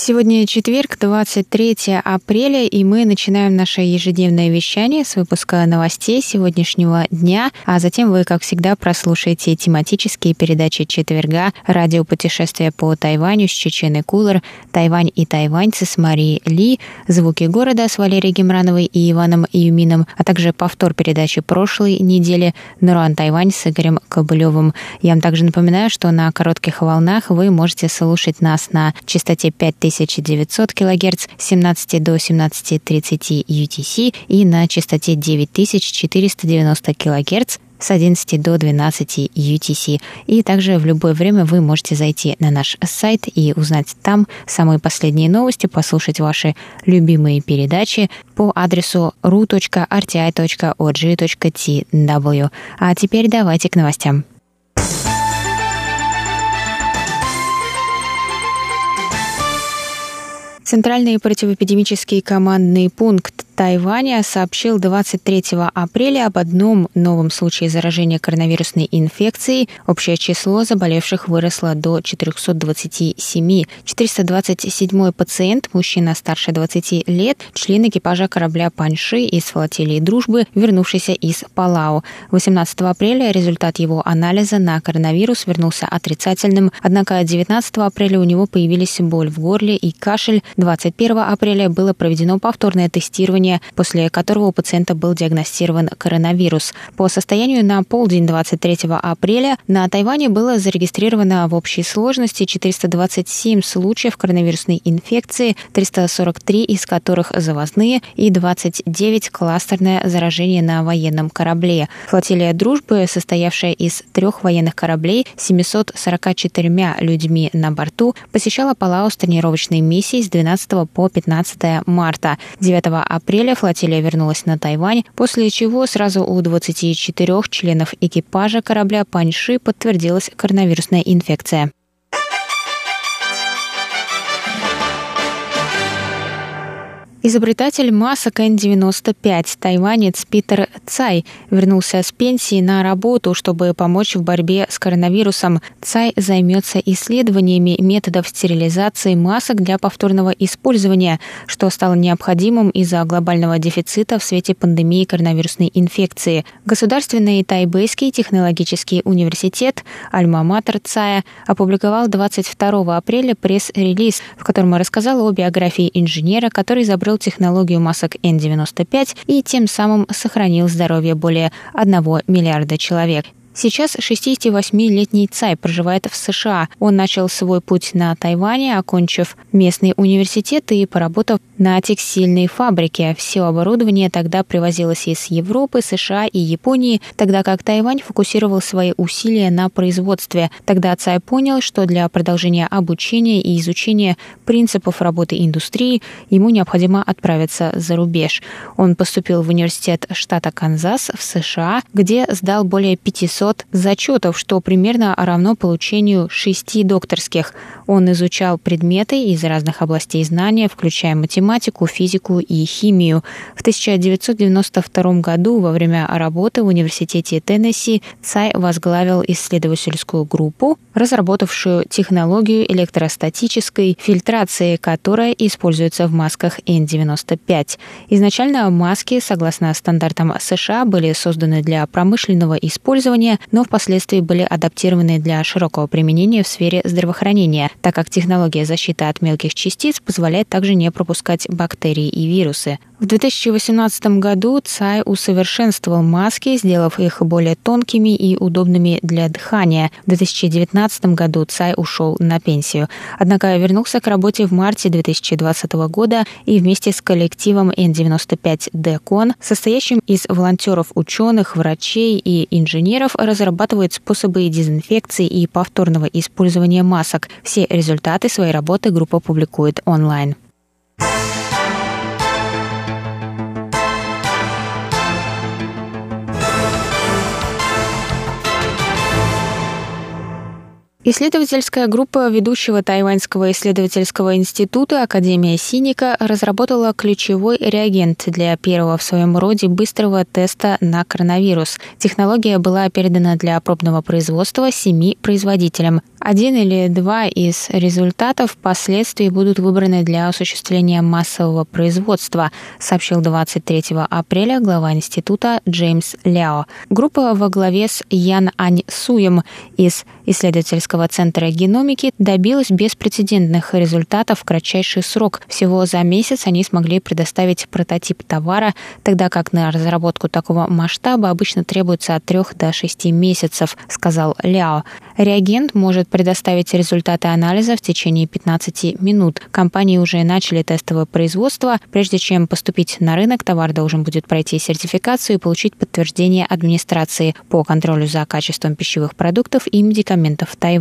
Сегодня четверг, 23 апреля, и мы начинаем наше ежедневное вещание с выпуска новостей сегодняшнего дня, а затем вы, как всегда, прослушаете тематические передачи четверга «Радио путешествия по Тайваню» с Чеченой Кулер, «Тайвань и тайваньцы» с Марией Ли, «Звуки города» с Валерией Гемрановой и Иваном Юмином, а также повтор передачи прошлой недели «Нуруан Тайвань» с Игорем Кобылевым. Я вам также напоминаю, что на коротких волнах вы можете слушать нас на частоте 5000 1900 кГц с 17 до 17.30 UTC и на частоте 9490 кГц с 11 до 12 UTC. И также в любое время вы можете зайти на наш сайт и узнать там самые последние новости, послушать ваши любимые передачи по адресу ru.rti.org.tw. А теперь давайте к новостям. Центральный противоэпидемический командный пункт Тайваня сообщил 23 апреля об одном новом случае заражения коронавирусной инфекцией. Общее число заболевших выросло до 427. 427 пациент, мужчина старше 20 лет, член экипажа корабля Паньши из флотилии «Дружбы», вернувшийся из Палау. 18 апреля результат его анализа на коронавирус вернулся отрицательным, однако 19 апреля у него появились боль в горле и кашель. 21 апреля было проведено повторное тестирование лечения, после которого у пациента был диагностирован коронавирус. По состоянию на полдень 23 апреля на Тайване было зарегистрировано в общей сложности 427 случаев коронавирусной инфекции, 343 из которых завозные и 29 кластерное заражение на военном корабле. Флотилия «Дружбы», состоявшая из трех военных кораблей, 744 людьми на борту, посещала Палау с тренировочной миссией с 12 по 15 марта. 9 апреля апреля флотилия вернулась на Тайвань, после чего сразу у 24 членов экипажа корабля Паньши подтвердилась коронавирусная инфекция. Изобретатель масок N95, тайванец Питер Цай, вернулся с пенсии на работу, чтобы помочь в борьбе с коронавирусом. Цай займется исследованиями методов стерилизации масок для повторного использования, что стало необходимым из-за глобального дефицита в свете пандемии коронавирусной инфекции. Государственный Тайбэйский технологический университет Альма-Матер Цая опубликовал 22 апреля пресс-релиз, в котором рассказал о биографии инженера, который изобрел технологию масок N95 и тем самым сохранил здоровье более 1 миллиарда человек. Сейчас 68-летний Цай проживает в США. Он начал свой путь на Тайване, окончив местный университет и поработав на текстильной фабрике. Все оборудование тогда привозилось из Европы, США и Японии, тогда как Тайвань фокусировал свои усилия на производстве. Тогда Цай понял, что для продолжения обучения и изучения принципов работы индустрии ему необходимо отправиться за рубеж. Он поступил в университет штата Канзас в США, где сдал более 500 500 зачетов, что примерно равно получению шести докторских. Он изучал предметы из разных областей знания, включая математику, физику и химию. В 1992 году во время работы в Университете Теннесси Цай возглавил исследовательскую группу, разработавшую технологию электростатической фильтрации, которая используется в масках N95. Изначально маски, согласно стандартам США, были созданы для промышленного использования, но впоследствии были адаптированы для широкого применения в сфере здравоохранения, так как технология защиты от мелких частиц позволяет также не пропускать бактерии и вирусы. В 2018 году Цай усовершенствовал маски, сделав их более тонкими и удобными для дыхания. В 2019 году Цай ушел на пенсию. Однако вернулся к работе в марте 2020 года и вместе с коллективом N95 Decon, состоящим из волонтеров, ученых, врачей и инженеров, разрабатывает способы дезинфекции и повторного использования масок. Все результаты своей работы группа публикует онлайн. Исследовательская группа ведущего Тайваньского исследовательского института Академия Синика разработала ключевой реагент для первого в своем роде быстрого теста на коронавирус. Технология была передана для пробного производства семи производителям. Один или два из результатов впоследствии будут выбраны для осуществления массового производства, сообщил 23 апреля глава института Джеймс Ляо. Группа во главе с Ян Ань Суем из исследовательского центра геномики добилась беспрецедентных результатов в кратчайший срок. Всего за месяц они смогли предоставить прототип товара, тогда как на разработку такого масштаба обычно требуется от 3 до 6 месяцев, сказал Ляо. Реагент может предоставить результаты анализа в течение 15 минут. Компании уже начали тестовое производство. Прежде чем поступить на рынок, товар должен будет пройти сертификацию и получить подтверждение администрации по контролю за качеством пищевых продуктов и медикаментов Тайваня.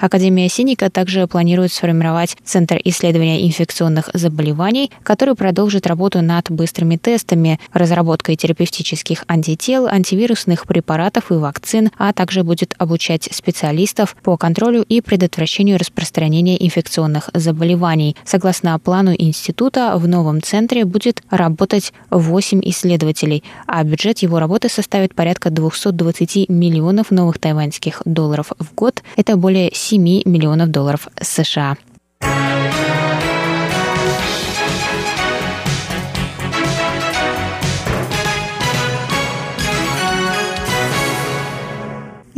Академия Синика также планирует сформировать Центр исследования инфекционных заболеваний, который продолжит работу над быстрыми тестами, разработкой терапевтических антител, антивирусных препаратов и вакцин, а также будет обучать специалистов по контролю и предотвращению распространения инфекционных заболеваний. Согласно плану института, в новом центре будет работать 8 исследователей, а бюджет его работы составит порядка 220 миллионов новых тайваньских долларов в год. Это более 7 миллионов долларов США.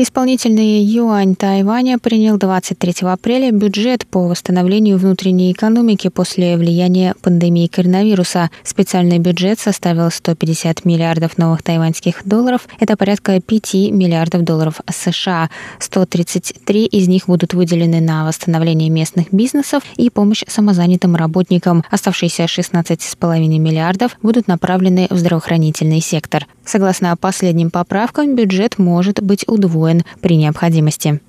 Исполнительный юань Тайваня принял 23 апреля бюджет по восстановлению внутренней экономики после влияния пандемии коронавируса. Специальный бюджет составил 150 миллиардов новых тайваньских долларов. Это порядка 5 миллиардов долларов США. 133 из них будут выделены на восстановление местных бизнесов и помощь самозанятым работникам. Оставшиеся 16,5 миллиардов будут направлены в здравоохранительный сектор. Согласно последним поправкам, бюджет может быть удвоен при необходимости.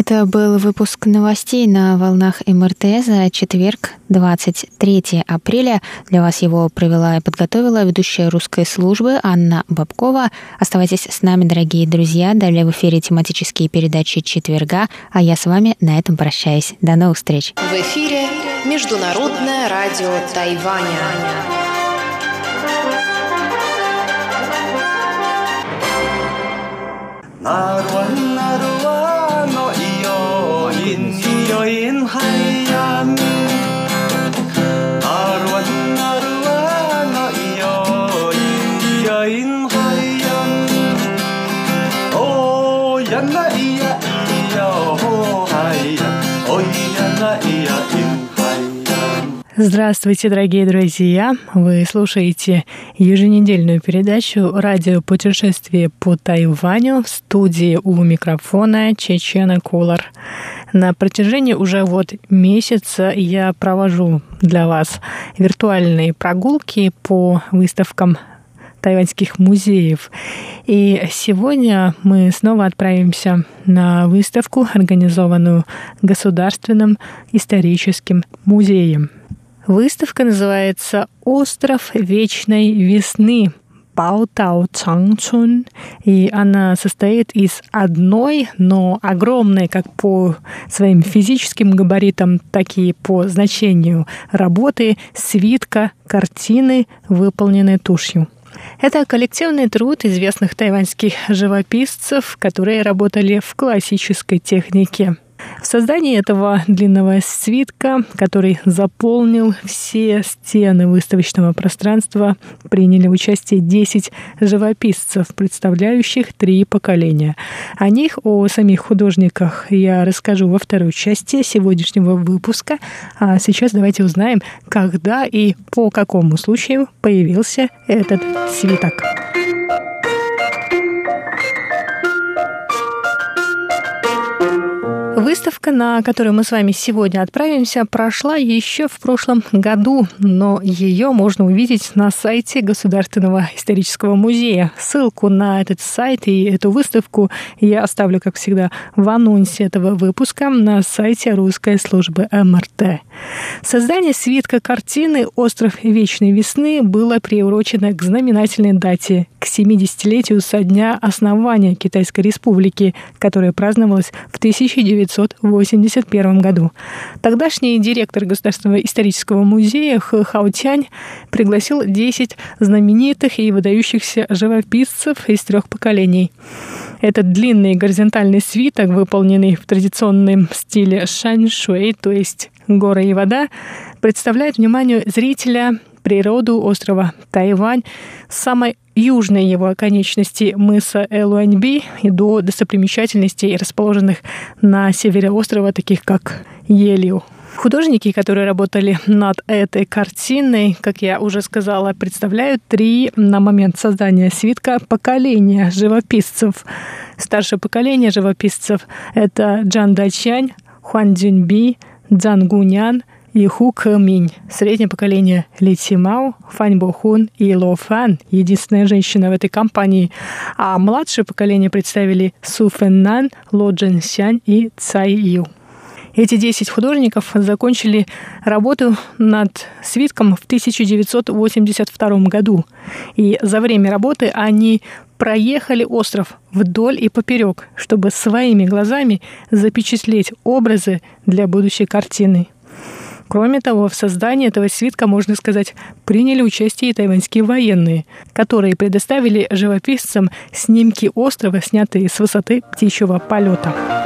Это был выпуск новостей на волнах МРТ за четверг, 23 апреля. Для вас его провела и подготовила ведущая русской службы Анна Бабкова. Оставайтесь с нами, дорогие друзья. Далее в эфире тематические передачи четверга, а я с вами на этом прощаюсь. До новых встреч. В эфире Международное радио Тайваня. Нарван, Здравствуйте, дорогие друзья! Вы слушаете еженедельную передачу «Радио путешествие по Тайваню» в студии у микрофона Чечена Кулар. На протяжении уже вот месяца я провожу для вас виртуальные прогулки по выставкам тайваньских музеев. И сегодня мы снова отправимся на выставку, организованную Государственным историческим музеем. Выставка называется «Остров вечной весны», Пао Тао Чангчун, и она состоит из одной, но огромной как по своим физическим габаритам, так и по значению работы свитка картины, выполненной тушью. Это коллективный труд известных тайваньских живописцев, которые работали в классической технике – в создании этого длинного свитка, который заполнил все стены выставочного пространства, приняли участие 10 живописцев, представляющих три поколения. О них, о самих художниках я расскажу во второй части сегодняшнего выпуска. А сейчас давайте узнаем, когда и по какому случаю появился этот свиток. Выставка, на которую мы с вами сегодня отправимся, прошла еще в прошлом году, но ее можно увидеть на сайте Государственного исторического музея. Ссылку на этот сайт и эту выставку я оставлю, как всегда, в анонсе этого выпуска на сайте русской службы МРТ. Создание свитка картины «Остров Вечной Весны» было приурочено к знаменательной дате, к 70-летию со дня основания Китайской Республики, которая праздновалась в 1900 1981 году. Тогдашний директор Государственного исторического музея Хэ Хаутянь пригласил 10 знаменитых и выдающихся живописцев из трех поколений. Этот длинный горизонтальный свиток, выполненный в традиционном стиле шаньшуэй, то есть горы и вода, представляет вниманию зрителя природу острова Тайвань с самой южной его оконечности мыса Элуаньби и до достопримечательностей, расположенных на севере острова, таких как Елиу. Художники, которые работали над этой картиной, как я уже сказала, представляют три на момент создания свитка поколения живописцев. Старшее поколение живописцев — это Джан Дачань, Хуан Цзюньби, Цзан Гунян — и Ху Кэминь, среднее поколение Ли Цимао, Фань Бохун и Ло Фан, единственная женщина в этой компании, а младшее поколение представили Су Фэн Ло Джен Сянь и Цай Ю. Эти 10 художников закончили работу над свитком в 1982 году. И за время работы они проехали остров вдоль и поперек, чтобы своими глазами запечатлеть образы для будущей картины. Кроме того, в создании этого свитка, можно сказать, приняли участие и тайваньские военные, которые предоставили живописцам снимки острова, снятые с высоты птичьего полета.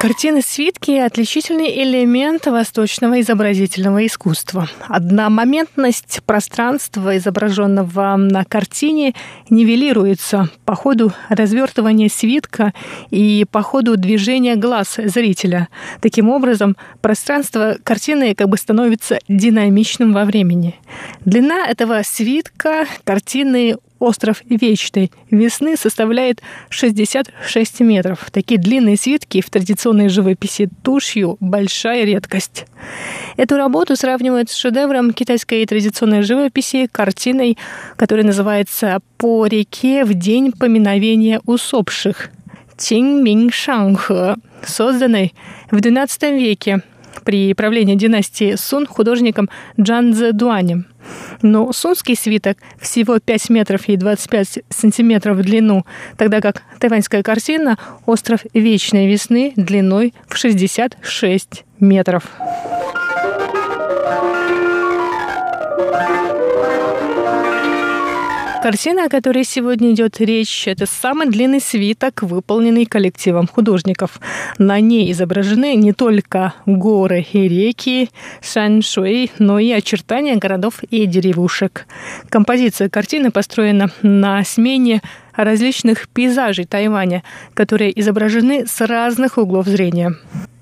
Картины свитки – отличительный элемент восточного изобразительного искусства. Одномоментность пространства, изображенного на картине, нивелируется по ходу развертывания свитка и по ходу движения глаз зрителя. Таким образом, пространство картины как бы становится динамичным во времени. Длина этого свитка картины Остров Вечной весны составляет 66 метров. Такие длинные свитки в традиционной живописи тушью – большая редкость. Эту работу сравнивают с шедевром китайской традиционной живописи, картиной, которая называется «По реке в день поминовения усопших» – Тинь Мин Шанхэ, созданной в XII веке при правлении династии Сун художником Джан Дуанем. Но сунский свиток всего 5 метров и 25 сантиметров в длину, тогда как тайваньская картина «Остров Вечной Весны» длиной в 66 метров. Картина, о которой сегодня идет речь, это самый длинный свиток, выполненный коллективом художников. На ней изображены не только горы и реки, Шаншуэй, но и очертания городов и деревушек. Композиция картины построена на смене различных пейзажей Тайваня, которые изображены с разных углов зрения.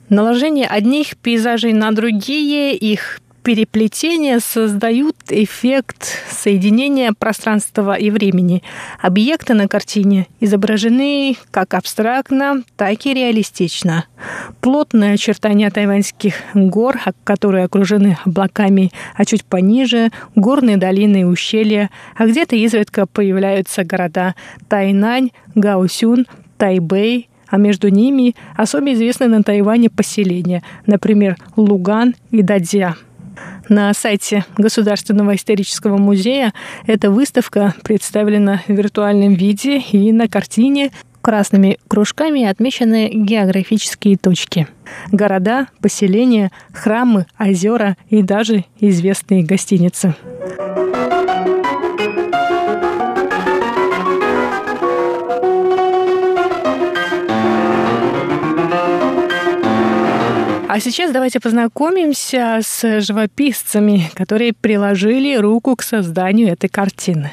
Наложение одних пейзажей на другие, их переплетения создают эффект соединения пространства и времени. Объекты на картине изображены как абстрактно, так и реалистично. Плотные очертания тайваньских гор, которые окружены облаками, а чуть пониже – горные долины и ущелья, а где-то изредка появляются города Тайнань, Гаосюн, Тайбэй, а между ними особо известные на Тайване поселения, например, Луган и Дадзя. На сайте Государственного исторического музея эта выставка представлена в виртуальном виде и на картине красными кружками отмечены географические точки. Города, поселения, храмы, озера и даже известные гостиницы. А сейчас давайте познакомимся с живописцами, которые приложили руку к созданию этой картины.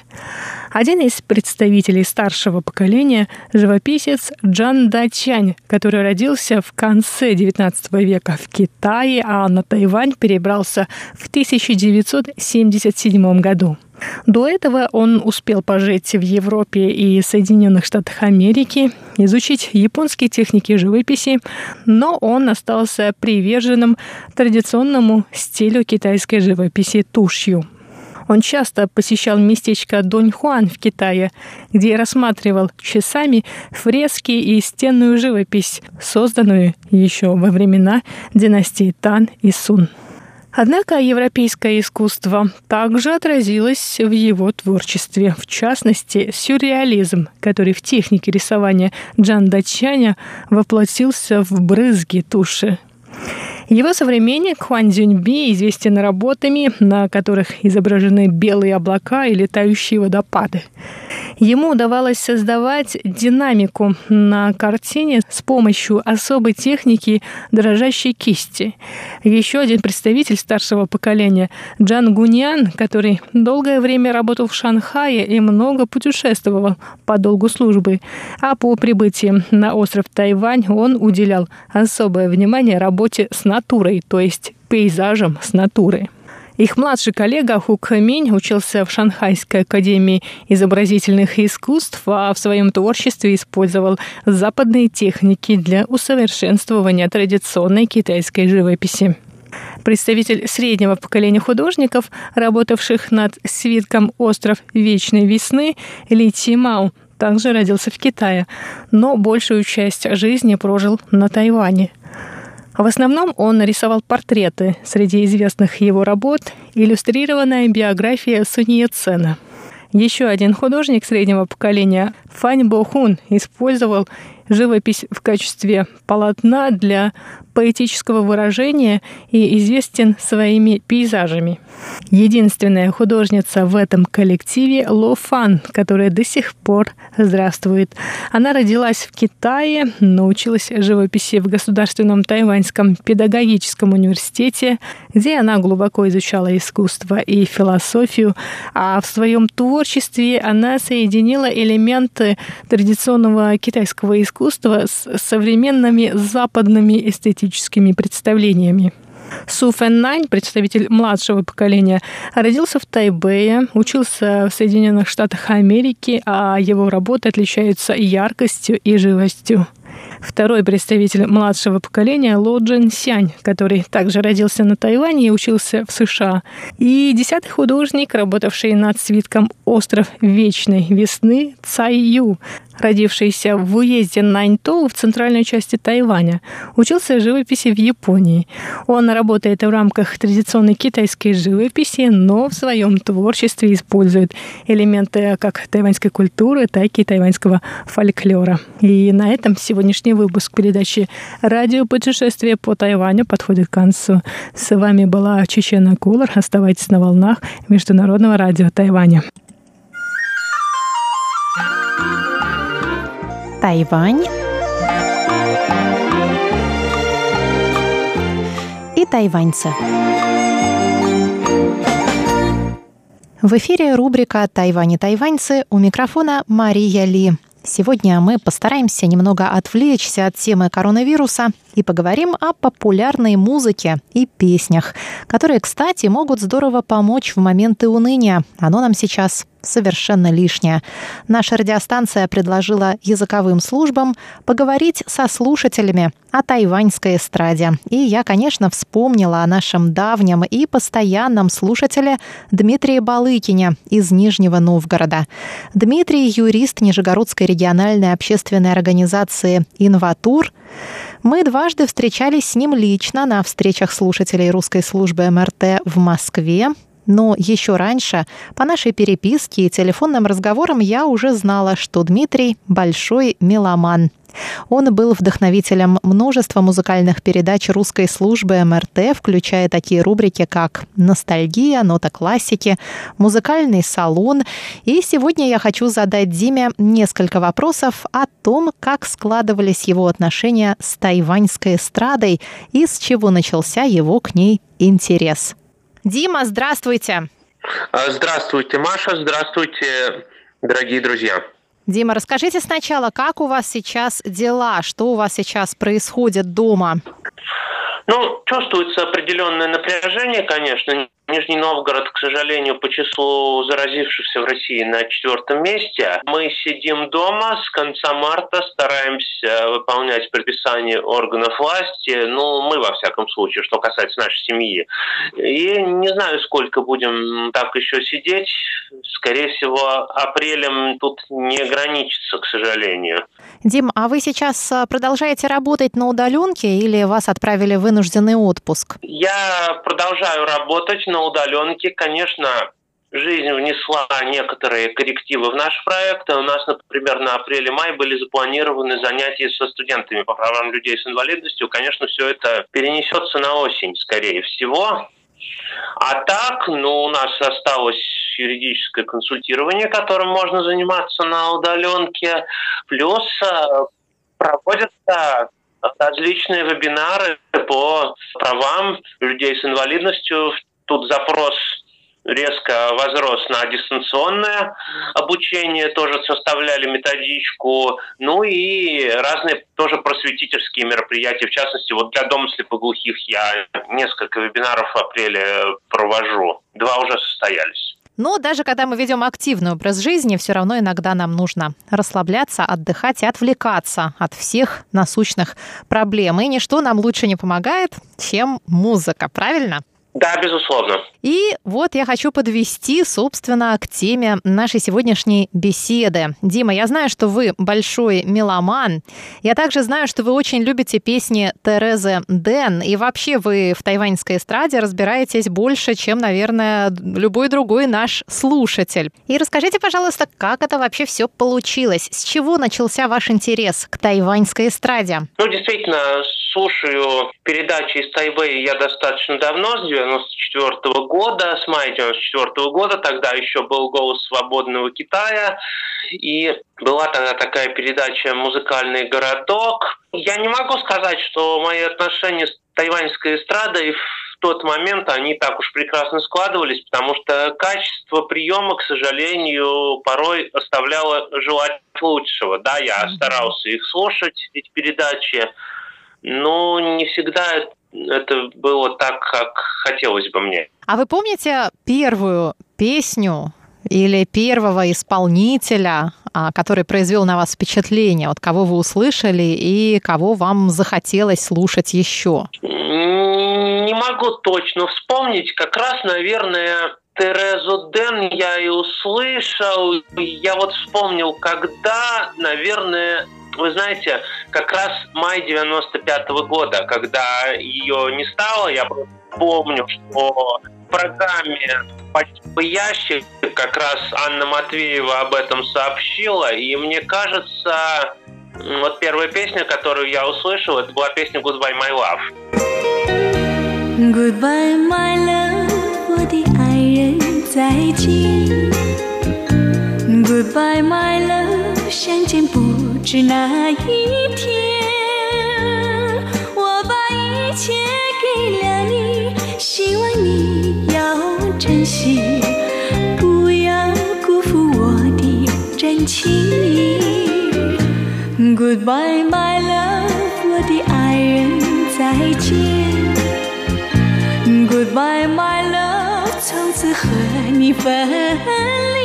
Один из представителей старшего поколения – живописец Джан Дачань, который родился в конце XIX века в Китае, а на Тайвань перебрался в 1977 году. До этого он успел пожить в Европе и Соединенных Штатах Америки, изучить японские техники живописи, но он остался приверженным традиционному стилю китайской живописи тушью. Он часто посещал местечко Доньхуан в Китае, где рассматривал часами фрески и стенную живопись, созданную еще во времена династии Тан и Сун. Однако европейское искусство также отразилось в его творчестве, в частности, сюрреализм, который в технике рисования Джан Дачаня воплотился в брызги туши. Его современник Хуан Цзюньби известен работами, на которых изображены белые облака и летающие водопады. Ему удавалось создавать динамику на картине с помощью особой техники дрожащей кисти. Еще один представитель старшего поколения Джан Гуньян, который долгое время работал в Шанхае и много путешествовал по долгу службы. А по прибытии на остров Тайвань он уделял особое внимание работе с натурой, то есть пейзажем с натуры. Их младший коллега Ху Хэминь учился в Шанхайской академии изобразительных искусств, а в своем творчестве использовал западные техники для усовершенствования традиционной китайской живописи. Представитель среднего поколения художников, работавших над свитком «Остров вечной весны» Ли Чи Мау, также родился в Китае, но большую часть жизни прожил на Тайване – в основном он рисовал портреты. Среди известных его работ – иллюстрированная биография Сунье Цена. Еще один художник среднего поколения, Фань Бохун, использовал живопись в качестве полотна для поэтического выражения и известен своими пейзажами. Единственная художница в этом коллективе Ло Фан, которая до сих пор здравствует. Она родилась в Китае, научилась живописи в Государственном тайваньском педагогическом университете, где она глубоко изучала искусство и философию, а в своем творчестве она соединила элементы традиционного китайского искусства с современными западными эстетическими представлениями. Су Фэн Нань, представитель младшего поколения, родился в Тайбэе, учился в Соединенных Штатах Америки, а его работы отличаются яркостью и живостью. Второй представитель младшего поколения Ло Джин Сянь, который также родился на Тайване и учился в США. И десятый художник, работавший над свитком «Остров вечной весны» Цай Ю, родившийся в уезде Наньтоу в центральной части Тайваня, учился живописи в Японии. Он работает в рамках традиционной китайской живописи, но в своем творчестве использует элементы как тайваньской культуры, так и тайваньского фольклора. И на этом сегодняшний выпуск передачи «Радио путешествие по Тайваню» подходит к концу. С вами была Чечена Кулар. Оставайтесь на волнах Международного радио Тайваня. Тайвань и тайваньцы. В эфире рубрика «Тайвань и тайваньцы» у микрофона Мария Ли. Сегодня мы постараемся немного отвлечься от темы коронавируса и поговорим о популярной музыке и песнях, которые, кстати, могут здорово помочь в моменты уныния. Оно нам сейчас совершенно лишнее. Наша радиостанция предложила языковым службам поговорить со слушателями о тайваньской эстраде. И я, конечно, вспомнила о нашем давнем и постоянном слушателе Дмитрии Балыкине из Нижнего Новгорода. Дмитрий – юрист Нижегородской региональной общественной организации «Инватур», мы дважды встречались с ним лично на встречах слушателей русской службы МРТ в Москве Но еще раньше, по нашей переписке и телефонным разговорам, я уже знала, что Дмитрий – большой меломан. Он был вдохновителем множества музыкальных передач русской службы МРТ, включая такие рубрики, как «Ностальгия», «Нота классики», «Музыкальный салон». И сегодня я хочу задать Диме несколько вопросов о том, как складывались его отношения с тайваньской эстрадой и с чего начался его к ней интерес. Дима, здравствуйте. А, здравствуйте, Маша. Здравствуйте, дорогие друзья. Дима, расскажите сначала, как у вас сейчас дела, что у вас сейчас происходит дома? Ну, чувствуется определенное напряжение, конечно. Нижний Новгород, к сожалению, по числу заразившихся в России на четвертом месте. Мы сидим дома с конца марта, стараемся выполнять предписания органов власти. Ну, мы, во всяком случае, что касается нашей семьи. И не знаю, сколько будем так еще сидеть. Скорее всего, апрелем тут не ограничится, к сожалению. Дим, а вы сейчас а, продолжаете работать на удаленке или вас отправили в вынужденный отпуск? Я продолжаю работать на удаленке. Конечно, жизнь внесла некоторые коррективы в наш проект. У нас, например, на апреле-май были запланированы занятия со студентами по правам людей с инвалидностью. Конечно, все это перенесется на осень, скорее всего. А так, ну, у нас осталось юридическое консультирование, которым можно заниматься на удаленке. Плюс э, проводятся различные вебинары по правам людей с инвалидностью. Тут запрос резко возрос на дистанционное обучение, тоже составляли методичку, ну и разные тоже просветительские мероприятия, в частности, вот для дома слепоглухих я несколько вебинаров в апреле провожу, два уже состоялись. Но даже когда мы ведем активный образ жизни, все равно иногда нам нужно расслабляться, отдыхать и отвлекаться от всех насущных проблем. И ничто нам лучше не помогает, чем музыка, правильно? Да, безусловно. И вот я хочу подвести, собственно, к теме нашей сегодняшней беседы. Дима, я знаю, что вы большой меломан. Я также знаю, что вы очень любите песни Терезы Дэн. И вообще вы в тайваньской эстраде разбираетесь больше, чем, наверное, любой другой наш слушатель. И расскажите, пожалуйста, как это вообще все получилось? С чего начался ваш интерес к тайваньской эстраде? Ну, действительно, слушаю передачи из Тайбэя я достаточно давно, с 94 -го года, с мая 94 -го года, тогда еще был «Голос свободного Китая», и была тогда такая передача «Музыкальный городок». Я не могу сказать, что мои отношения с тайваньской эстрадой в тот момент они так уж прекрасно складывались, потому что качество приема, к сожалению, порой оставляло желать лучшего. Да, я старался их слушать, эти передачи, но не всегда это было так, как хотелось бы мне. А вы помните первую песню или первого исполнителя, а, который произвел на вас впечатление, вот кого вы услышали и кого вам захотелось слушать еще? Не могу точно вспомнить. Как раз, наверное, Терезу Ден я и услышал. Я вот вспомнил, когда, наверное, вы знаете, как раз май 95 -го года, когда ее не стало, я помню, что в программе «Почти ящик» как раз Анна Матвеева об этом сообщила, и мне кажется, вот первая песня, которую я услышал, это была песня «Goodbye, my love». Goodbye, my love, 我的爱人再见。Goodbye, my love，相见不。 是那一天，我把一切给了你，希望你要珍惜，不要辜负我的真情。Goodbye, my love，我的爱人，再见。Goodbye, my love，从此和你分离。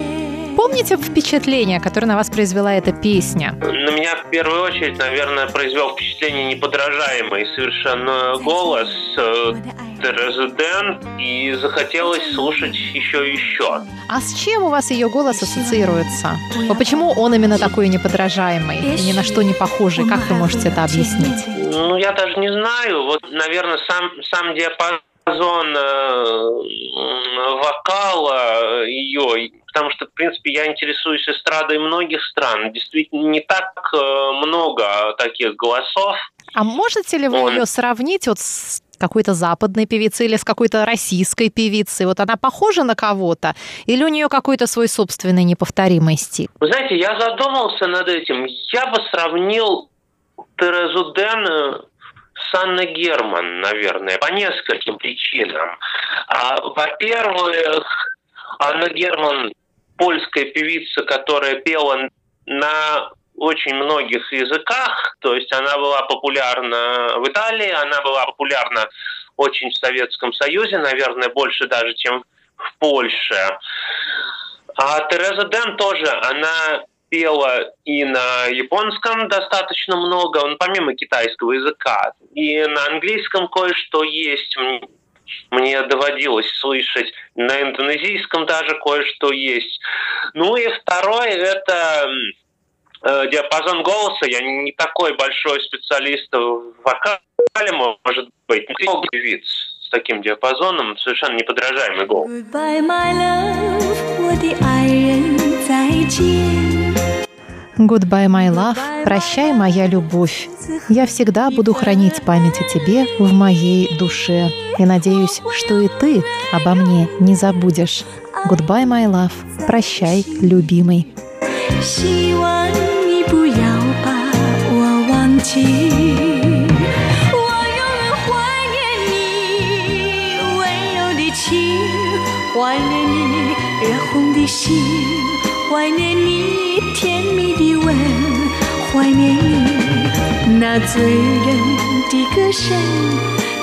Помните впечатление, которое на вас произвела эта песня? На меня в первую очередь, наверное, произвел впечатление неподражаемый совершенно голос э, Дэн, и захотелось слушать еще и еще. А с чем у вас ее голос ассоциируется? А почему он именно такой неподражаемый и ни на что не похожий? Как вы можете это объяснить? Ну, я даже не знаю. Вот, наверное, сам, сам диапазон диапазон э, вокала ее, потому что, в принципе, я интересуюсь эстрадой многих стран. Действительно, не так э, много таких голосов. А можете ли вы Он... ее сравнить вот с какой-то западной певицей или с какой-то российской певицей? Вот она похожа на кого-то? Или у нее какой-то свой собственный неповторимый стиль? Вы знаете, я задумался над этим. Я бы сравнил Терезу Дэн э, Санна Герман, наверное, по нескольким причинам. А, во-первых, Анна Герман польская певица, которая пела на очень многих языках, то есть она была популярна в Италии, она была популярна очень в Советском Союзе, наверное, больше даже, чем в Польше. А Тереза Дэн тоже, она пела и на японском достаточно много, он помимо китайского языка, и на английском кое-что есть. Мне доводилось слышать на индонезийском даже кое-что есть. Ну и второе это э, диапазон голоса. Я не такой большой специалист в вокале, может быть. Мог вид с таким диапазоном, совершенно неподражаемый голос. Goodbye, my love, Goodbye, my love, прощай, моя любовь. Я всегда буду хранить память о тебе в моей душе. И надеюсь, что и ты обо мне не забудешь. Goodbye, my love, прощай, любимый. 希望你不要把我忘记。怀念你热红的心，怀念你 甜蜜的吻，怀念你那醉人的歌声，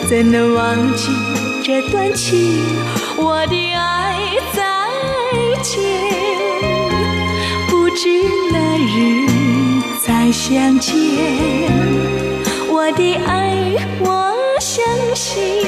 怎能忘记这段情？我的爱再见，不知哪日再相见。我的爱，我相信，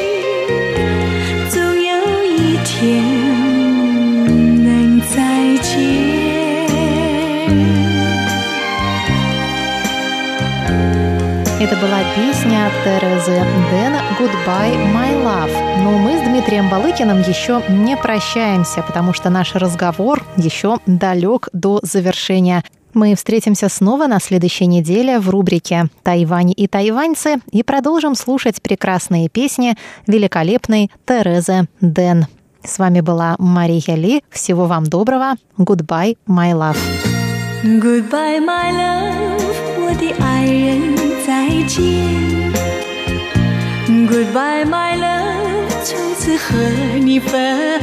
была песня Терезы Дэн «Goodbye, my love». Но мы с Дмитрием Балыкиным еще не прощаемся, потому что наш разговор еще далек до завершения. Мы встретимся снова на следующей неделе в рубрике «Тайвань и тайваньцы» и продолжим слушать прекрасные песни великолепной Терезы Дэн. С вами была Мария Ли. Всего вам доброго. Goodbye, my love. Goodbye, my love. 我的爱人再见，Goodbye my love，从此和你分，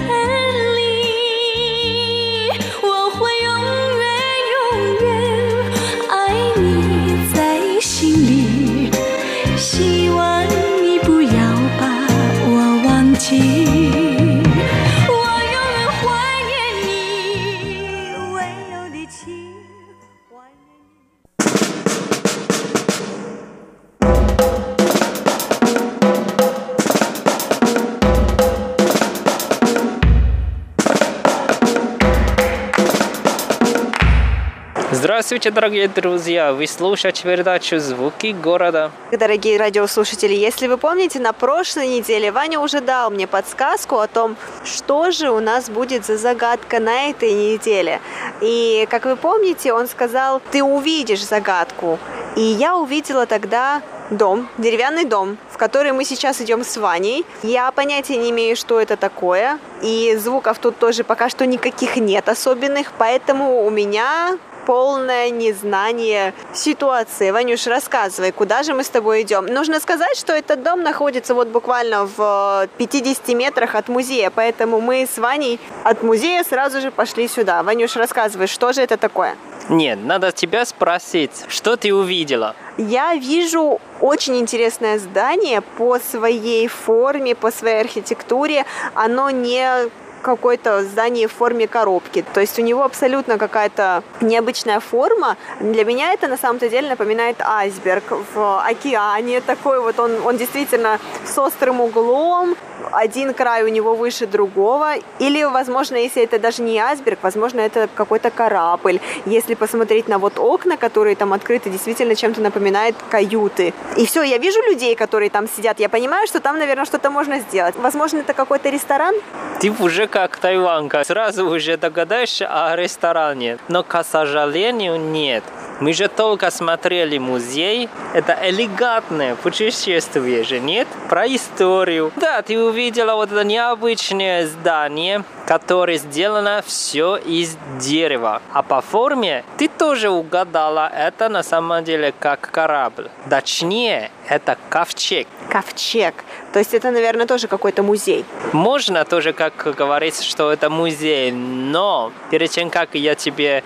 Здравствуйте, дорогие друзья! Вы слушаете передачу «Звуки города». Дорогие радиослушатели, если вы помните, на прошлой неделе Ваня уже дал мне подсказку о том, что же у нас будет за загадка на этой неделе. И, как вы помните, он сказал, ты увидишь загадку. И я увидела тогда дом, деревянный дом, в который мы сейчас идем с Ваней. Я понятия не имею, что это такое. И звуков тут тоже пока что никаких нет особенных, поэтому у меня полное незнание ситуации. Ванюш, рассказывай, куда же мы с тобой идем? Нужно сказать, что этот дом находится вот буквально в 50 метрах от музея, поэтому мы с Ваней от музея сразу же пошли сюда. Ванюш, рассказывай, что же это такое? Нет, надо тебя спросить, что ты увидела? Я вижу очень интересное здание по своей форме, по своей архитектуре. Оно не какое-то здание в форме коробки. То есть у него абсолютно какая-то необычная форма. Для меня это на самом-то деле напоминает айсберг в океане. Такой вот он, он действительно с острым углом, один край у него выше другого. Или, возможно, если это даже не айсберг, возможно, это какой-то корабль. Если посмотреть на вот окна, которые там открыты, действительно чем-то напоминает каюты. И все, я вижу людей, которые там сидят. Я понимаю, что там, наверное, что-то можно сделать. Возможно, это какой-то ресторан? Ты уже как тайванка. Сразу уже догадаешься о ресторане. Но, к сожалению, нет. Мы же только смотрели музей. Это элегантное путешествие же, нет? Про историю. Да, ты увидела вот это необычное здание, которое сделано все из дерева. А по форме ты тоже угадала, это на самом деле как корабль. Точнее, это ковчег. Ковчег. То есть это, наверное, тоже какой-то музей. Можно тоже как говорить, что это музей, но перед тем, как я тебе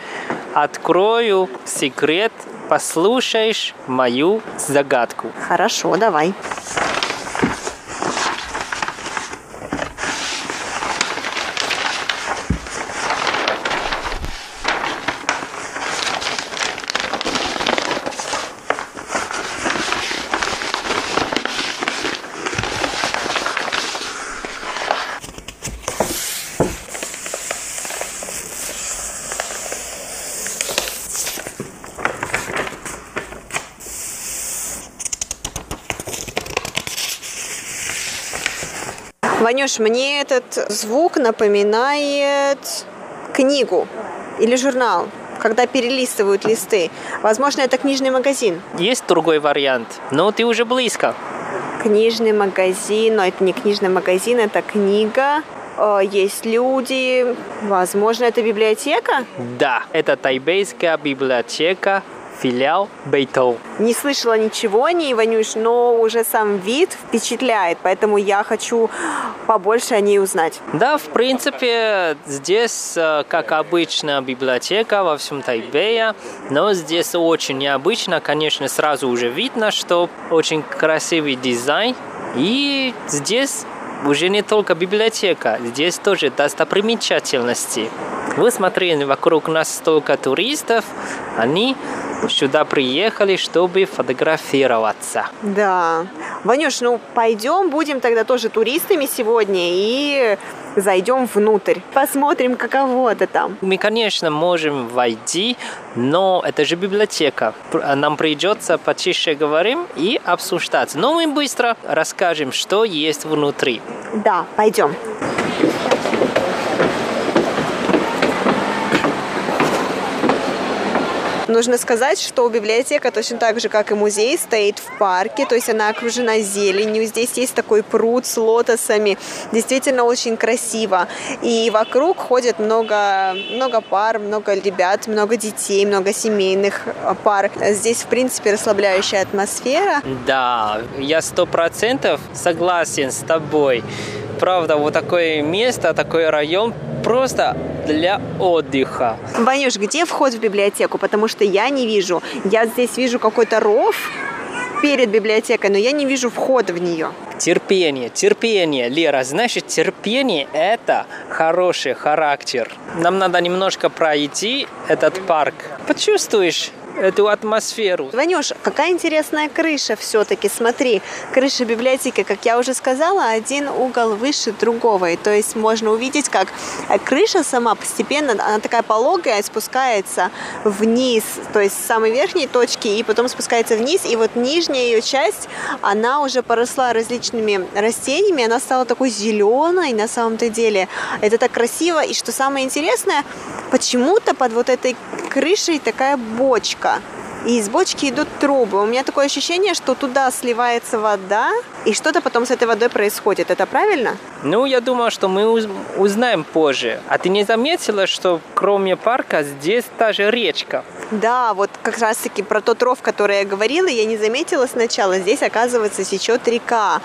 открою секрет, послушаешь мою загадку. Хорошо, давай. Ванюш, мне этот звук напоминает книгу или журнал когда перелистывают листы. Возможно, это книжный магазин. Есть другой вариант, но ты уже близко. Книжный магазин, но это не книжный магазин, это книга. Есть люди, возможно, это библиотека? Да, это тайбейская библиотека филиал Бейтоу. Не слышала ничего о ней, Ванюш, но уже сам вид впечатляет, поэтому я хочу побольше о ней узнать. Да, в принципе, здесь, э, как обычно, библиотека во всем Тайбэе, но здесь очень необычно, конечно, сразу уже видно, что очень красивый дизайн, и здесь уже не только библиотека, здесь тоже достопримечательности. Вы смотрели, вокруг нас столько туристов, они сюда приехали, чтобы фотографироваться. Да. Ванюш, ну пойдем, будем тогда тоже туристами сегодня и зайдем внутрь, посмотрим, каково это там. Мы, конечно, можем войти, но это же библиотека. Нам придется потише говорим и обсуждать. Но мы быстро расскажем, что есть внутри. Да, пойдем. Нужно сказать, что библиотека точно так же, как и музей, стоит в парке, то есть она окружена зеленью. Здесь есть такой пруд с лотосами. Действительно очень красиво. И вокруг ходят много, много пар, много ребят, много детей, много семейных пар. Здесь, в принципе, расслабляющая атмосфера. Да, я сто процентов согласен с тобой. Правда, вот такое место, такой район просто для отдыха. Ванюш, где вход в библиотеку? Потому что я не вижу. Я здесь вижу какой-то ров перед библиотекой, но я не вижу входа в нее. Терпение, терпение, Лера. Значит, терпение – это хороший характер. Нам надо немножко пройти этот парк. Почувствуешь эту атмосферу. Ванюш, какая интересная крыша все-таки. Смотри, крыша библиотеки, как я уже сказала, один угол выше другого. И то есть можно увидеть, как крыша сама постепенно, она такая пологая, спускается вниз, то есть с самой верхней точки, и потом спускается вниз. И вот нижняя ее часть, она уже поросла различными растениями, она стала такой зеленой на самом-то деле. Это так красиво. И что самое интересное, почему-то под вот этой крышей такая бочка. И из бочки идут трубы. У меня такое ощущение, что туда сливается вода, и что-то потом с этой водой происходит. Это правильно? Ну, я думаю, что мы узнаем позже. А ты не заметила, что кроме парка здесь даже речка? Да, вот как раз-таки про тот ров, который я говорила, я не заметила сначала. Здесь, оказывается, течет река.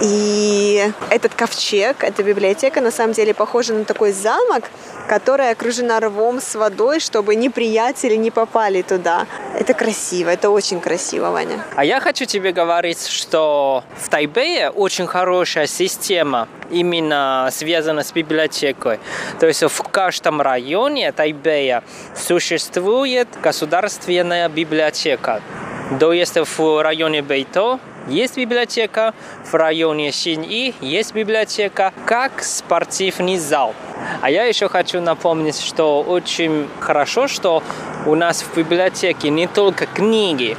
И этот ковчег, эта библиотека, на самом деле похожа на такой замок, которая окружена рвом с водой, чтобы неприятели не попали туда. Это красиво, это очень красиво, Ваня. А я хочу тебе говорить, что в Тайбэе очень хорошая система именно связана с библиотекой. То есть в каждом районе Тайбэя существует государственная библиотека. То есть в районе Бейто есть библиотека, в районе Синьи есть библиотека, как спортивный зал. А я еще хочу напомнить, что очень хорошо, что у нас в библиотеке не только книги,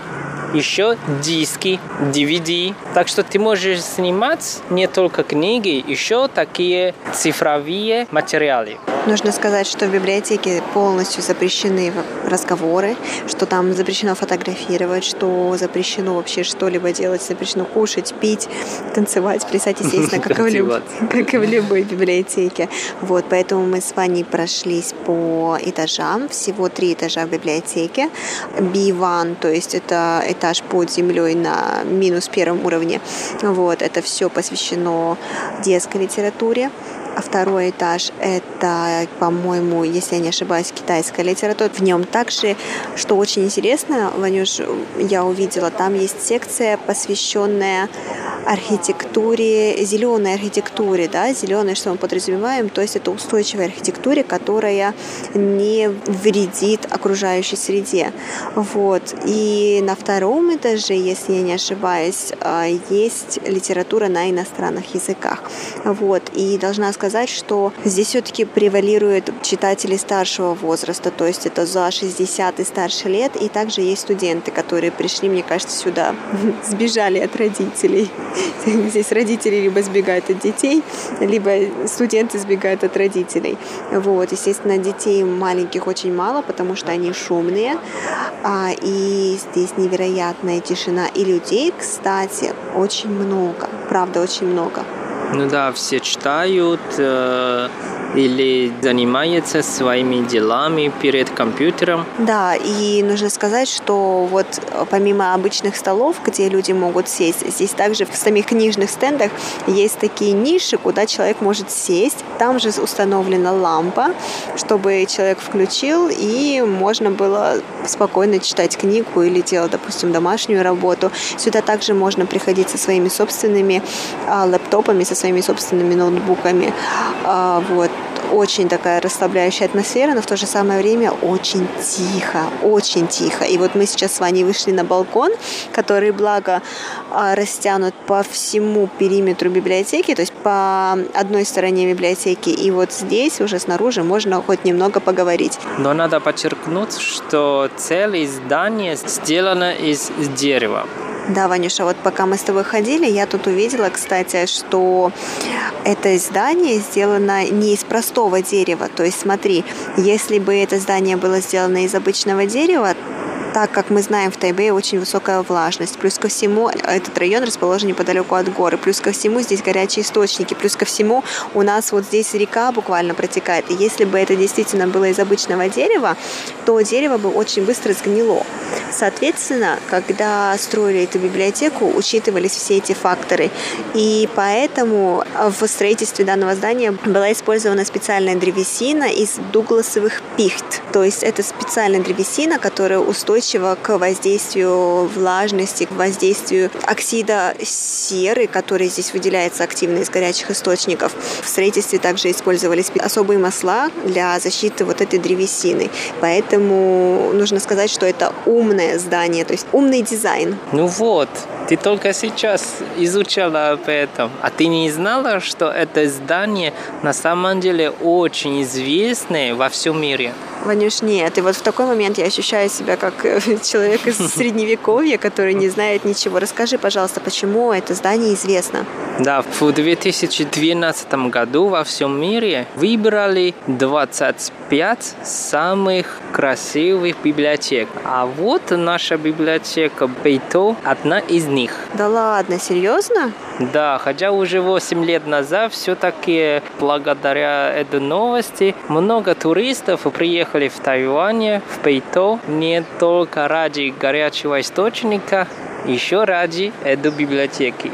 еще диски, DVD. Так что ты можешь снимать не только книги, еще такие цифровые материалы. Нужно сказать, что в библиотеке полностью запрещены разговоры, что там запрещено фотографировать, что запрещено вообще что-либо делать, запрещено кушать, пить, танцевать, плясать, естественно, как, и в люб... как и в любой библиотеке. Вот, поэтому мы с Ваней прошлись по этажам, всего три этажа в библиотеке. B1, то есть это этаж под землей на минус первом уровне. Вот, это все посвящено детской литературе второй этаж – это, по-моему, если я не ошибаюсь, китайская литература. В нем также, что очень интересно, Ванюш, я увидела, там есть секция, посвященная архитектуре, зеленой архитектуре, да, зеленой, что мы подразумеваем, то есть это устойчивая архитектура, которая не вредит окружающей среде. Вот. И на втором этаже, если я не ошибаюсь, а, есть литература на иностранных языках. Вот. И должна сказать, что здесь все-таки превалируют читатели старшего возраста, то есть это за 60 и старше лет, и также есть студенты, которые пришли, мне кажется, сюда, сбежали от родителей. Здесь родители либо сбегают от детей, либо студенты сбегают от родителей. Вот, естественно, детей маленьких очень мало, потому что они шумные, а, и здесь невероятная тишина. И людей, кстати, очень много, правда, очень много. Ну да, все читают, э, или занимается своими делами перед компьютером. Да, и нужно сказать, что вот помимо обычных столов, где люди могут сесть, здесь также в самих книжных стендах есть такие ниши, куда человек может сесть. Там же установлена лампа, чтобы человек включил, и можно было спокойно читать книгу или делать, допустим, домашнюю работу. Сюда также можно приходить со своими собственными а, лэптопами, со своими собственными ноутбуками. А, вот очень такая расслабляющая атмосфера, но в то же самое время очень тихо, очень тихо. И вот мы сейчас с Ваней вышли на балкон, который, благо, а, растянут по всему периметру библиотеки, то есть по одной стороне библиотеки, и вот здесь уже снаружи можно хоть немного поговорить. Но надо подчеркнуть, что целое здание сделано из дерева. Да, Ванюша, вот пока мы с тобой ходили, я тут увидела, кстати, что это здание сделано не из простого дерева. То есть смотри, если бы это здание было сделано из обычного дерева, так как мы знаем, в Тайбэе очень высокая влажность. Плюс ко всему, этот район расположен неподалеку от горы. Плюс ко всему, здесь горячие источники. Плюс ко всему, у нас вот здесь река буквально протекает. И если бы это действительно было из обычного дерева, то дерево бы очень быстро сгнило. Соответственно, когда строили эту библиотеку, учитывались все эти факторы. И поэтому в строительстве данного здания была использована специальная древесина из дугласовых пихт. То есть это специальная древесина, которая устойчива к воздействию влажности, к воздействию оксида серы, который здесь выделяется активно из горячих источников. В строительстве также использовались особые масла для защиты вот этой древесины. Поэтому нужно сказать, что это умная умное здание, то есть умный дизайн. Ну вот, ты только сейчас изучала об этом, а ты не знала, что это здание на самом деле очень известное во всем мире? Ванюш, нет. И вот в такой момент я ощущаю себя как э, человек из средневековья, который не знает ничего. Расскажи, пожалуйста, почему это здание известно? Да, в 2012 году во всем мире выбрали 25 самых красивых библиотек. А вот наша библиотека Бейто одна из них. Да ладно, серьезно? Да, хотя уже 8 лет назад все-таки благодаря этой новости много туристов приехали в Тайвань, в Бейто, не только ради горячего источника, еще ради этой библиотеки.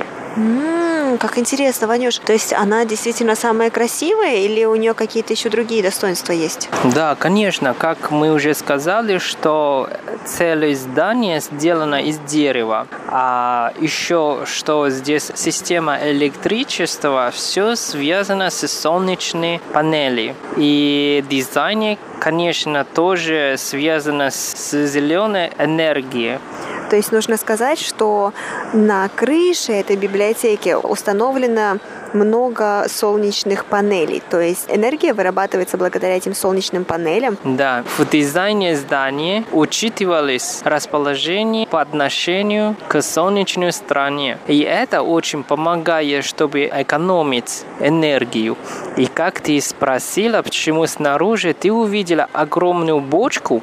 Как интересно, Ванюш. То есть она действительно самая красивая или у нее какие-то еще другие достоинства есть? Да, конечно. Как мы уже сказали, что целое здание сделано из дерева. А еще, что здесь система электричества, все связано с солнечной панели. И дизайн, конечно, тоже связано с зеленой энергией. То есть нужно сказать, что на крыше этой библиотеки установлено много солнечных панелей. То есть энергия вырабатывается благодаря этим солнечным панелям. Да, в дизайне здания учитывались расположение по отношению к солнечной стороне. И это очень помогает, чтобы экономить энергию. И как ты спросила, почему снаружи ты увидела огромную бочку,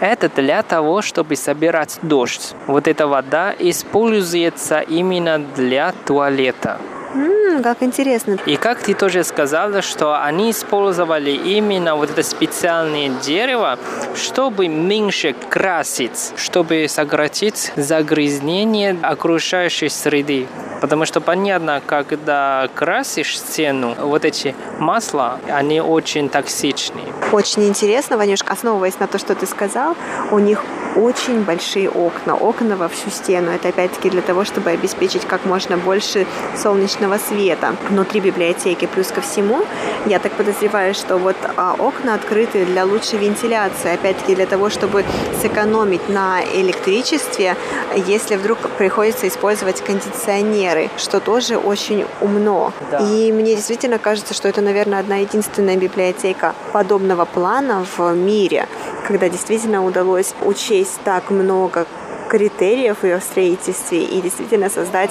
это для того, чтобы собирать дождь. Вот эта вода используется именно для туалета. М-м, как интересно. И как ты тоже сказала, что они использовали именно вот это специальное дерево, чтобы меньше красить, чтобы сократить загрязнение окружающей среды. Потому что понятно, когда красишь стену, вот эти масла, они очень токсичные. Очень интересно, Ванюшка, основываясь на то, что ты сказал, у них очень большие окна, окна во всю стену. Это опять-таки для того, чтобы обеспечить как можно больше солнечного света внутри библиотеки. Плюс ко всему, я так подозреваю, что вот а, окна открыты для лучшей вентиляции, опять-таки для того, чтобы сэкономить на электричестве, если вдруг приходится использовать кондиционеры, что тоже очень умно. Да. И мне действительно кажется, что это, наверное, одна единственная библиотека подобного плана в мире, когда действительно удалось учесть так много критериев в ее строительстве и действительно создать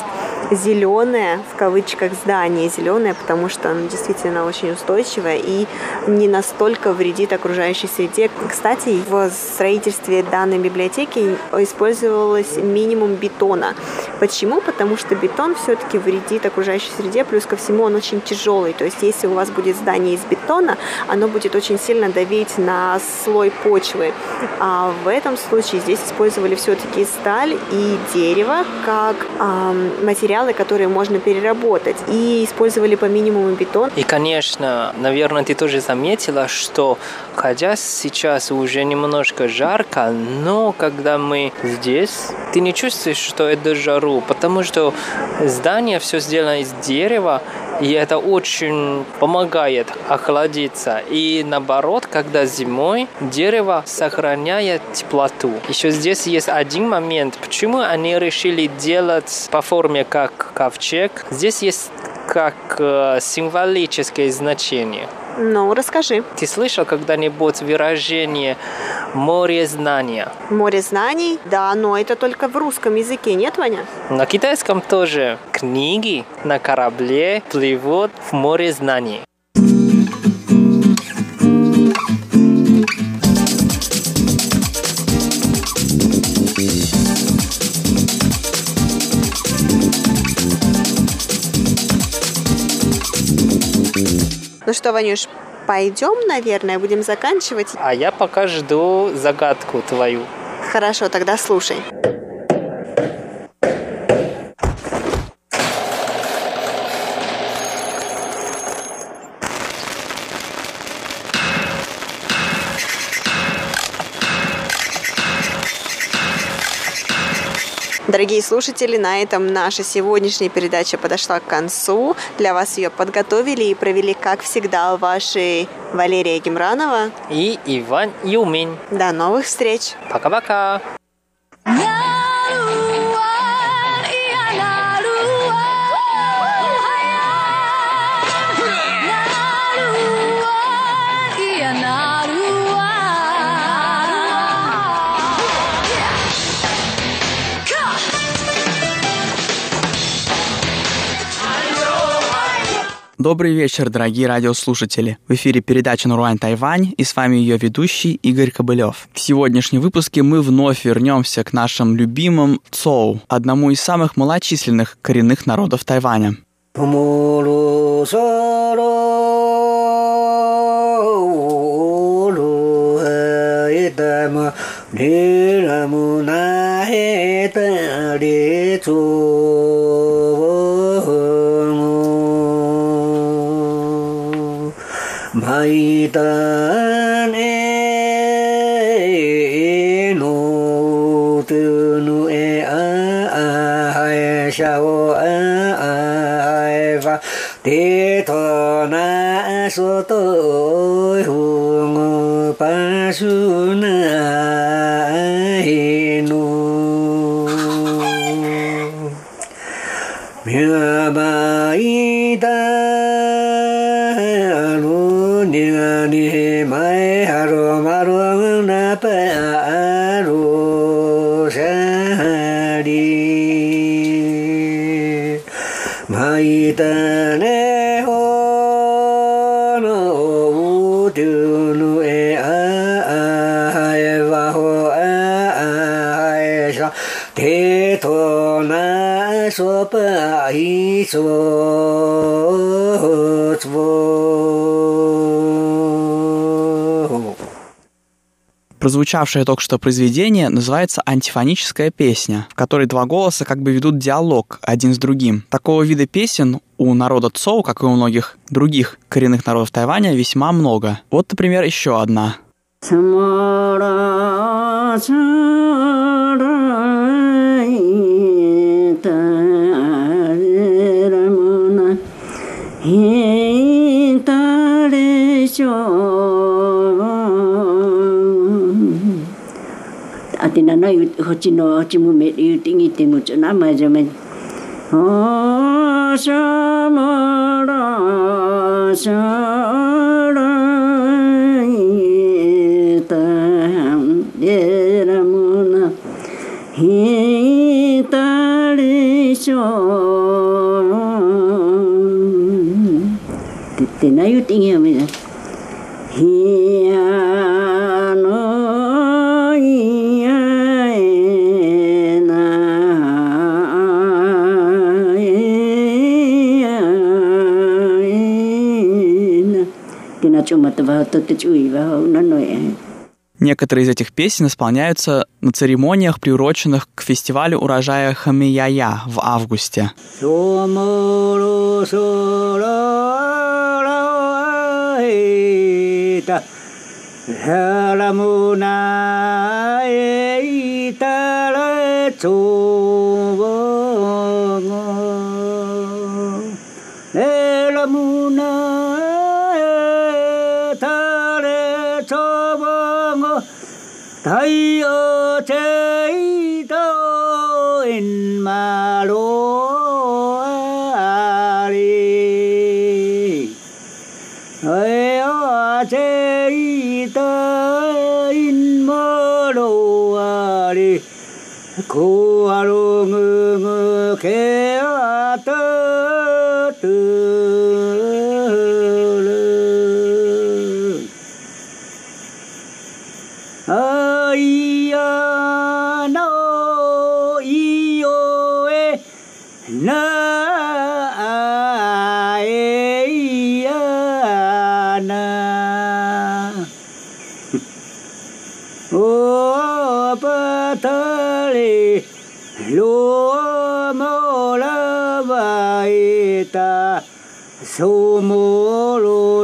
зеленое, в кавычках, здание. Зеленое, потому что оно действительно очень устойчивое и не настолько вредит окружающей среде. Кстати, в строительстве данной библиотеки использовалось минимум бетона. Почему? Потому что бетон все-таки вредит окружающей среде, плюс ко всему он очень тяжелый. То есть если у вас будет здание из бетона, оно будет очень сильно давить на слой почвы. А в этом случае здесь использовали все-таки сталь и дерево как эм, материалы, которые можно переработать. И использовали по минимуму бетон. И, конечно, наверное, ты тоже заметила, что хотя сейчас уже немножко жарко, но когда мы здесь, ты не чувствуешь, что это жару, потому что здание все сделано из дерева, и это очень помогает охладиться. И наоборот, когда зимой дерево сохраняет теплоту. Еще здесь есть один момент, почему они решили делать по форме как ковчег. Здесь есть как э, символическое значение. Ну, расскажи. Ты слышал когда-нибудь выражение «море знания»? Море знаний? Да, но это только в русском языке, нет, Ваня? На китайском тоже. Книги на корабле плывут в море знаний. Ну что, Ванюш, пойдем, наверное, будем заканчивать? А я пока жду загадку твою. Хорошо, тогда слушай. Дорогие слушатели, на этом наша сегодняшняя передача подошла к концу. Для вас ее подготовили и провели, как всегда, ваши Валерия Гемранова и Иван Юмин. До новых встреч! Пока-пока! Добрый вечер, дорогие радиослушатели. В эфире передача «Наруань Тайвань» и с вами ее ведущий Игорь Кобылев. В сегодняшнем выпуске мы вновь вернемся к нашим любимым Цоу, одному из самых малочисленных коренных народов Тайваня. ai tân e nô tư nu e a a ai sao a ai va ti thọ na su tôi hu ngô pa su na Прозвучавшее только что произведение называется «Антифоническая песня», в которой два голоса как бы ведут диалог один с другим. Такого вида песен у народа Цоу, как и у многих других коренных народов Тайваня, весьма много. Вот, например, еще одна. ひたれしょあてなないほちのほちむめゆてぎてむちょなまじめおしゃまらしゃらいたでらむなひたれしょ Некоторые из этих песен исполняются на церемониях, приуроченных к фестивалю урожая Хамияя в августе. ta ha la mu na e ta la chu vô ngô e la mu na ta la chu vô ngô thầy ô chê tô in ma lô 風いたいんもろあり。こわろぐぐけあたと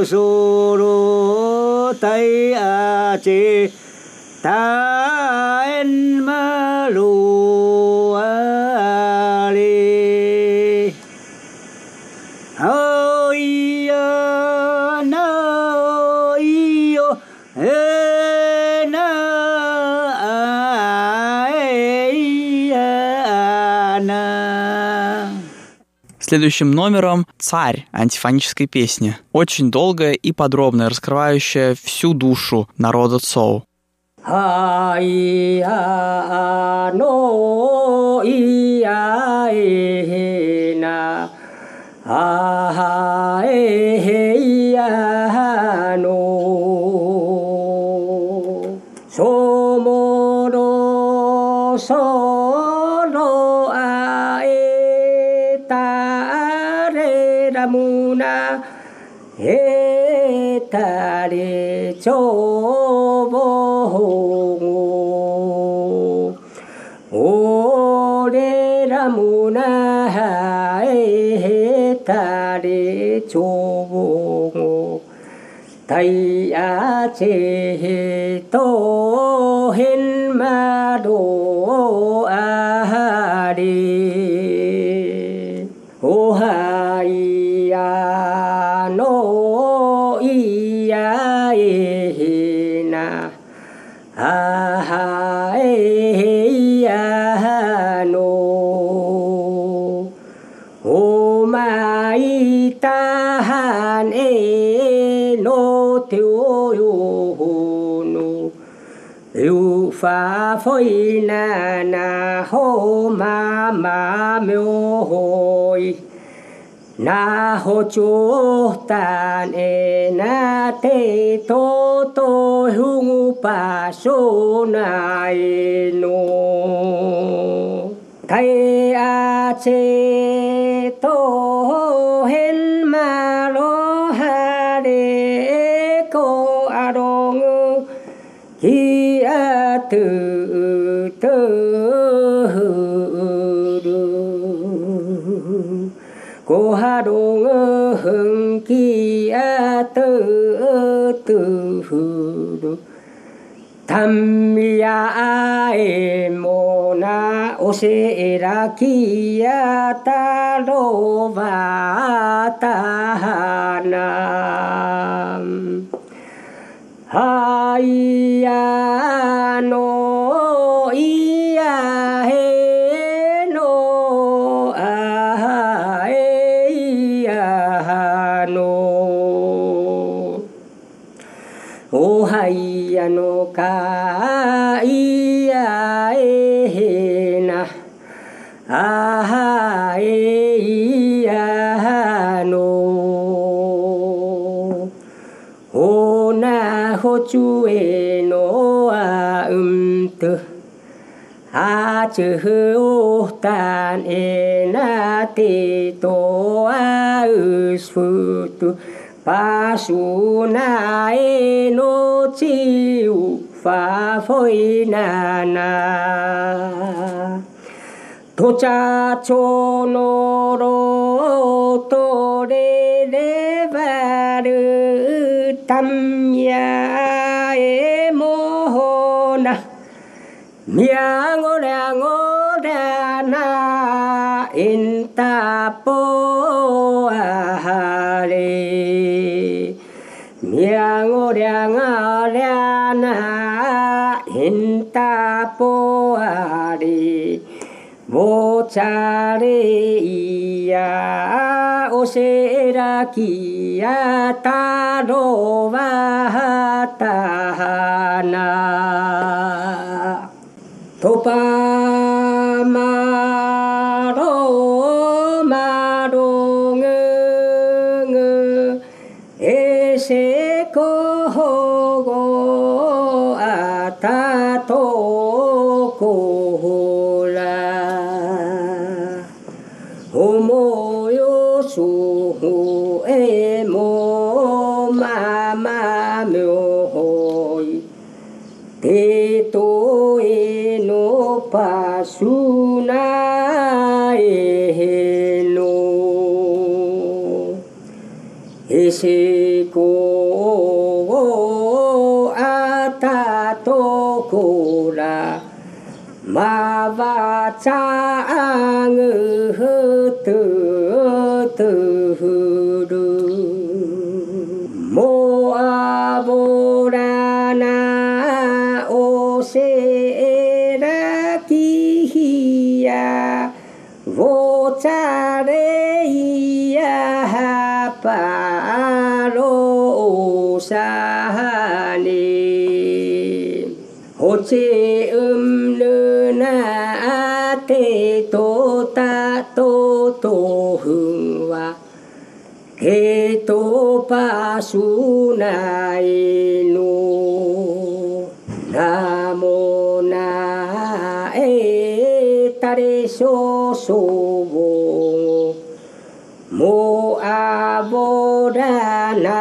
小老大あち。Следующим номером «Царь» антифонической песни. Очень долгая и подробная, раскрывающая всю душу народа Цоу. Ай-я-а, 다리 조보홍 오레라 문화의 다리 조보홍 다이아제도 phá phôi na na ho ma ma miêu hồi. Na ho chú ta e na tê tô tô hung pa số nai nô thay a chê tô từ tơ đường. Cô ha đồ ngơ hưng kia tơ từ đường. Tham ya ai mô na, ô se ra kia ta đô và ta na ha いやのいやへのあえやのおはいやのか itu acuhutan inati toa usfutu pasuna enoci ufa foinana tocha chonoro tore levaru tamya 양오량오라나 인타보아하리. 양오량오라나 인타보아리. 모차리야 오세라기야 따로와타나. Prabhupada te tôi e no pa su na e no e se ko a ta to ko la ma va cha ngư チャレイヤーパーローサハリホチウムルナーテトタトトフンはケトパスナイ su vô mu a vô ra na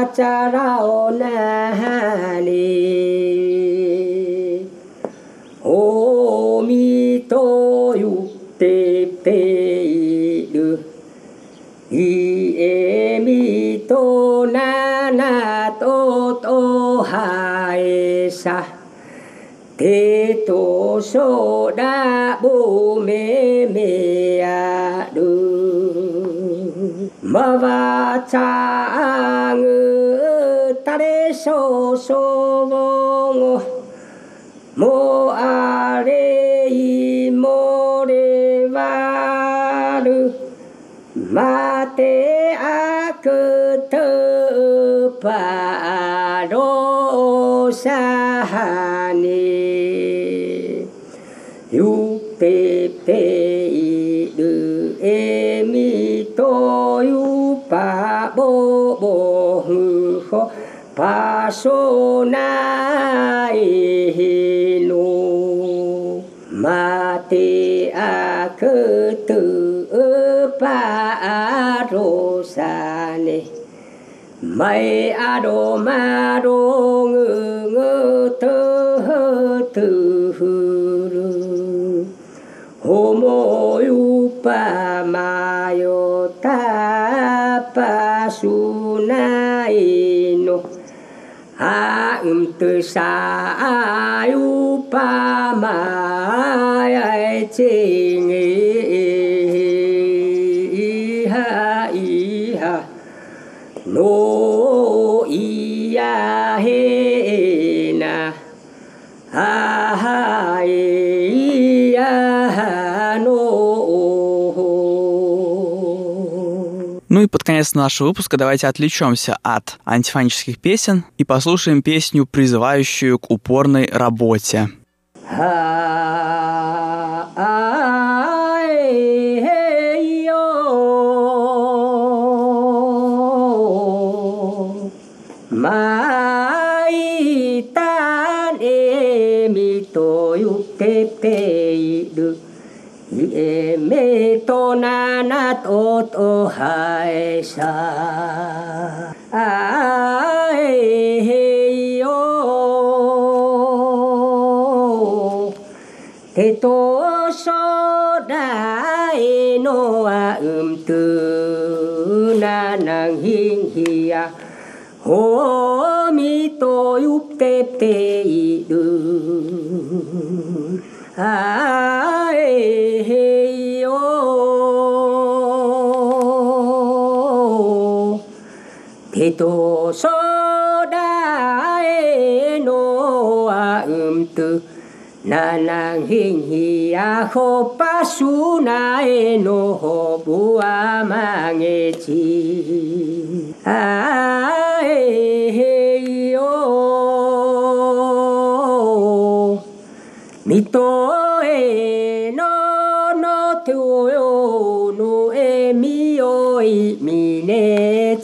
a cha ra o na ha えとしょらぼめめやる。まばちゃぐたれしょしょぼご。もあれいもれわる。まてあくとぱろう。しゃ ko Pasonaihinu Mati akutu uparosane Mai ado maro ngư ngư thơ hơ tư hư Homo upamayo na từ xa ai upamaya chi и под конец нашего выпуска давайте отвлечемся от антифонических песен и послушаем песню, призывающую к упорной работе. mai tan e mi e me to na na to to hai sa. Ai he yo. Te to so đại no a um tu. Na nang hin hi hia. Ho mi to yup te te i du. Ai yo thế tố so đại nô a um tu na nang hình hi a khô pa su na e nô ho bu a ma nghe chi. A e he yo mi to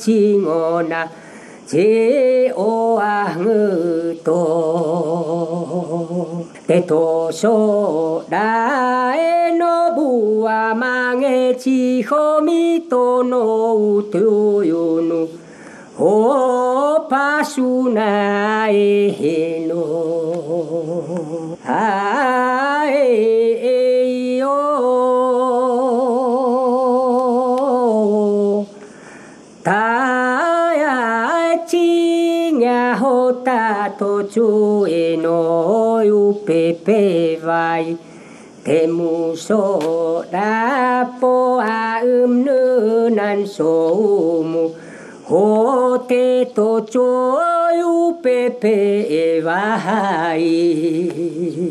chi ngô na chi ô a ngư tô te tô sô đa e no bu a ma nghe chi khô mi tô no u tu yu nu ô pa su na e he no a e e yo とちゅえのうぺぺわいてむそらぽあうんぬなんそうむほてとちゅうぺぺわい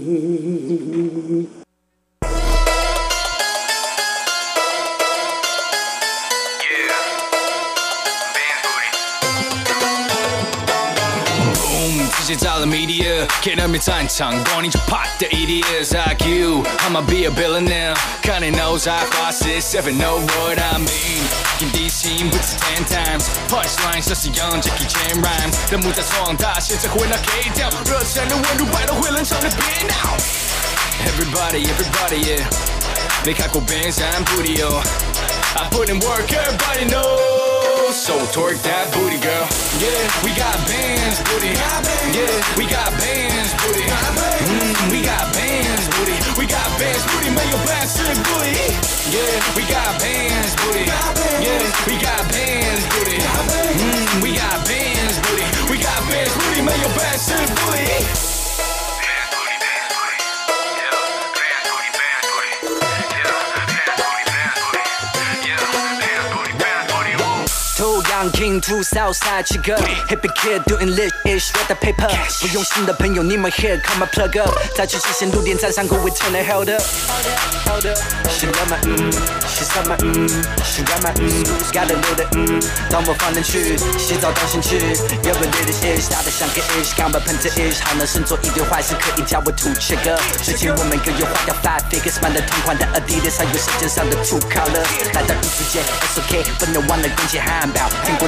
Boom，digital media，给人民战场，光你就怕的 idiots like you。I'ma be a billionaire，看你 nose I fast it, if you know what I mean。用地心不止 ten times，punchline 像是 Young Jackie Chan rhymes，弹幕在壮大，现在回来 K 掉，热忱的温度摆到会冷场的别闹。 Everybody, everybody, yeah. 내 갖고 bands 한 booty, yo. I put in work, everybody knows. so twerk that booty, girl. Yeah, we got bands, booty. Yeah, we got bands, booty. Mm, we got bands, booty. We got bands, booty. Man, your bands to booty. Yeah, we got bands, booty. Yeah, we got bands, booty. Mm, we got bands, booty. We got bands, booty. Man, your bands to booty. down king, two Southside chica Hippie kid doing lit ish, read the paper 不用心的朋友，你们 here come and plug up 再去之前路点站上 go we turn the held up Held up 是那么嗯，是什么嗯，是干嘛嗯，gotta know the 嗯，当我放人去洗澡当兴趣有个 lit ish 大的像个 ish 刚把喷着 ish 好能胜做一堆坏事，可以叫我土 chica 最近我每个月花掉 five figures 买了同款的 Adidas 还有舌尖上的 two color 来到艺术界 it's okay 不能忘了恭喜汉堡听过